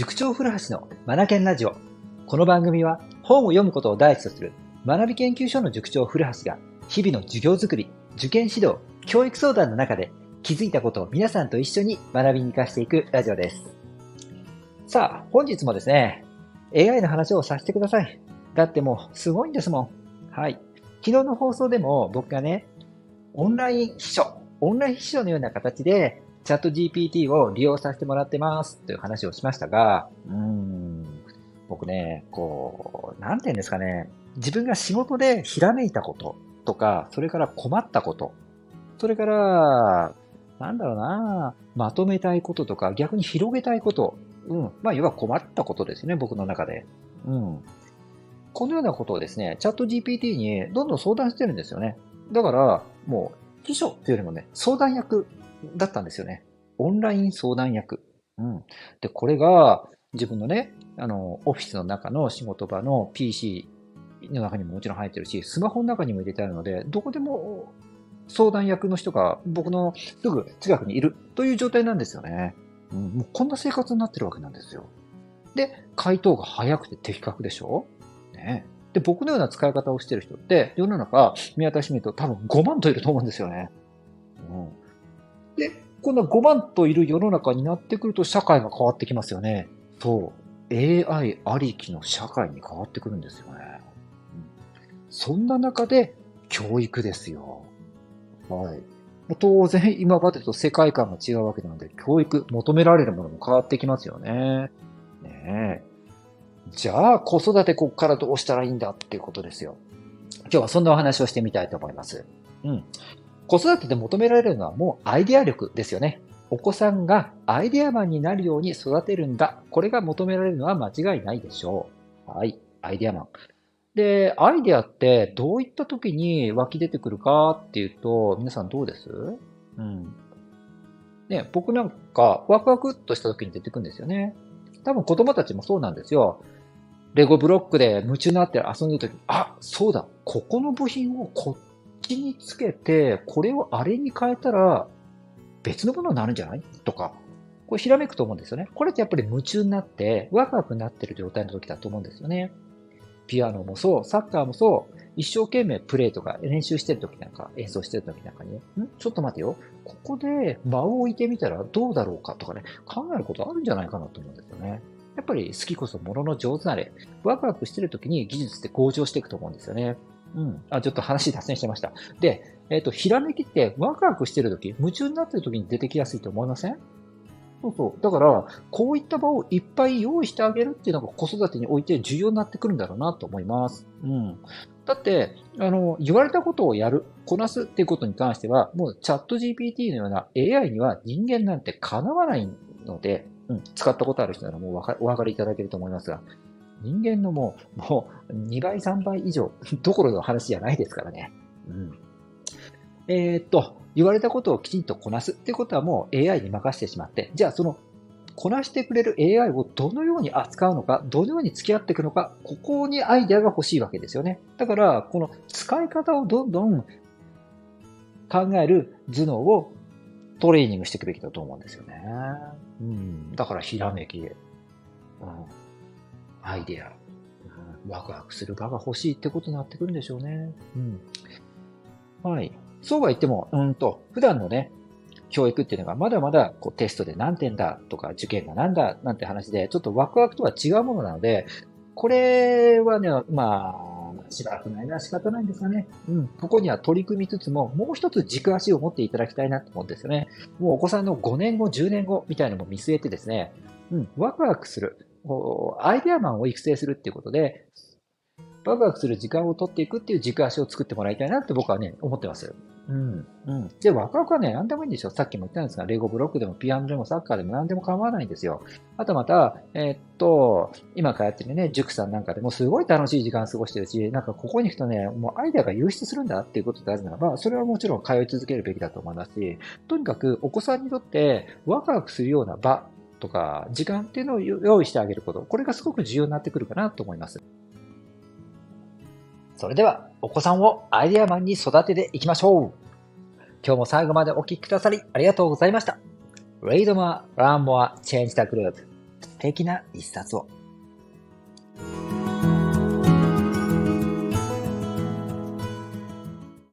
塾長古橋のマナケンラジオ。この番組は本を読むことを第一とする学び研究所の塾長古橋が日々の授業づくり、受験指導、教育相談の中で気づいたことを皆さんと一緒に学びに活かしていくラジオです。さあ、本日もですね、AI の話をさせてください。だってもうすごいんですもん。はい。昨日の放送でも僕がね、オンライン秘書、オンライン秘書のような形でチャット GPT を利用させてもらってますという話をしましたが、うん、僕ね、こう、なんて言うんですかね、自分が仕事でひらめいたこととか、それから困ったこと、それから、なんだろうな、まとめたいこととか、逆に広げたいこと、うん、まあ、要は困ったことですね、僕の中で。うん。このようなことをですね、チャット GPT にどんどん相談してるんですよね。だから、もう、秘書っていうよりもね、相談役だったんですよね。オンライン相談役。うん。で、これが自分のね、あの、オフィスの中の仕事場の PC の中にももちろん入ってるし、スマホの中にも入れてあるので、どこでも相談役の人が僕のすぐ近くにいるという状態なんですよね。うん、もうこんな生活になってるわけなんですよ。で、回答が早くて的確でしょ？ね。で、僕のような使い方をしてる人って、世の中見渡してみると多分5万といると思うんですよね。うん。で、こんな5万といる世の中になってくると社会が変わってきますよね。そう。AI ありきの社会に変わってくるんですよね。うんそんな中で教育ですよ。はい。当然今までと世界観が違うわけなので、教育、求められるものも変わってきますよね。ねえ。じゃあ子育てこっからどうしたらいいんだっていうことですよ。今日はそんなお話をしてみたいと思います。うん。子育てで求められるのはもうアイデア力ですよね。お子さんがアイデアマンになるように育てるんだ。これが求められるのは間違いないでしょう。はい。アイデアマン。で、アイデアってどういった時に湧き出てくるかっていうと、皆さんどうです？うん。ね、僕なんかワクワクっとした時に出てくるんですよね。多分子供たちもそうなんですよ。レゴブロックで夢中になって遊んでる時、あ、そうだ、ここの部品をこっちにつけて、これをあれに変えたら別のものになるんじゃない？とか、これひらめくと思うんですよね。これってやっぱり夢中になって、ワクワクになってる状態の時だと思うんですよね。ピアノもそう、サッカーもそう、一生懸命プレイとか練習してる時なんか、演奏してる時なんかにね、ん？ちょっと待てよ。ここで間を置いてみたらどうだろうかとかね、考えることあるんじゃないかなと思うんですよね。やっぱり好きこそものの上手なれ。ワクワクしてる時に技術って向上していくと思うんですよね。うん。あ、ちょっと話脱線してました。で、えっ、ー、と、ひらめきってワクワクしてるとき、夢中になってるときに出てきやすいと思いません？そうそう。だから、こういった場をいっぱい用意してあげるっていうのが子育てにおいて重要になってくるんだろうなと思います。うん。だって、あの、言われたことをやる、こなすっていうことに関しては、もうチャット GPT のような AI には人間なんてかなわないので、うん、使ったことある人ならもうお分かりいただけると思いますが、人間のもう、もう2倍、3倍以上 どころの話じゃないですからね。うん。えー、っと、言われたことをきちんとこなすってことはもう AI に任せてしまって、じゃあそのこなしてくれる AI をどのように扱うのか、どのように付き合っていくのか、ここにアイデアが欲しいわけですよね。だから、この使い方をどんどん考える頭脳をトレーニングしていくべきだと思うんですよね。うん。だからひらめき、うん、アイデア、ワクワクする場が欲しいってことになってくるんでしょうね。うん。はい。そうは言っても、うんと、普段のね、教育っていうのがまだまだこうテストで何点だとか受験が何だなんて話で、ちょっとワクワクとは違うものなので、これはね、まあ、しばらくないな仕方ないんですかね。うん。ここには取り組みつつも、もう一つ軸足を持っていただきたいなと思うんですよね。もうお子さんの5年後、10年後みたいなのも見据えてですね、うん、ワクワクする。アイデアマンを育成するっていうことで、ワクワクする時間を取っていくっていう軸足を作ってもらいたいなって僕はね、思ってます。うん。うん。で、ワクワクはね、何でもいいんですよ。さっきも言ったんですが、レゴブロックでもピアノでもサッカーでも何でも構わないんですよ。あとまた、えー、っと、今からやってるね、塾さんなんかでもすごい楽しい時間過ごしてるし、なんかここに行くとね、もうアイデアが流出するんだっていうことであるならば、それはもちろん通い続けるべきだと思いますし、とにかくお子さんにとってワクワクするような場とか、時間っていうのを用意してあげること、これがすごく重要になってくるかなと思います。それでは、お子さんをアイデアマンに育てていきましょう今日も最後までお聴きくださりありがとうございました。Read more, learn more, change the group. 素敵な一冊を。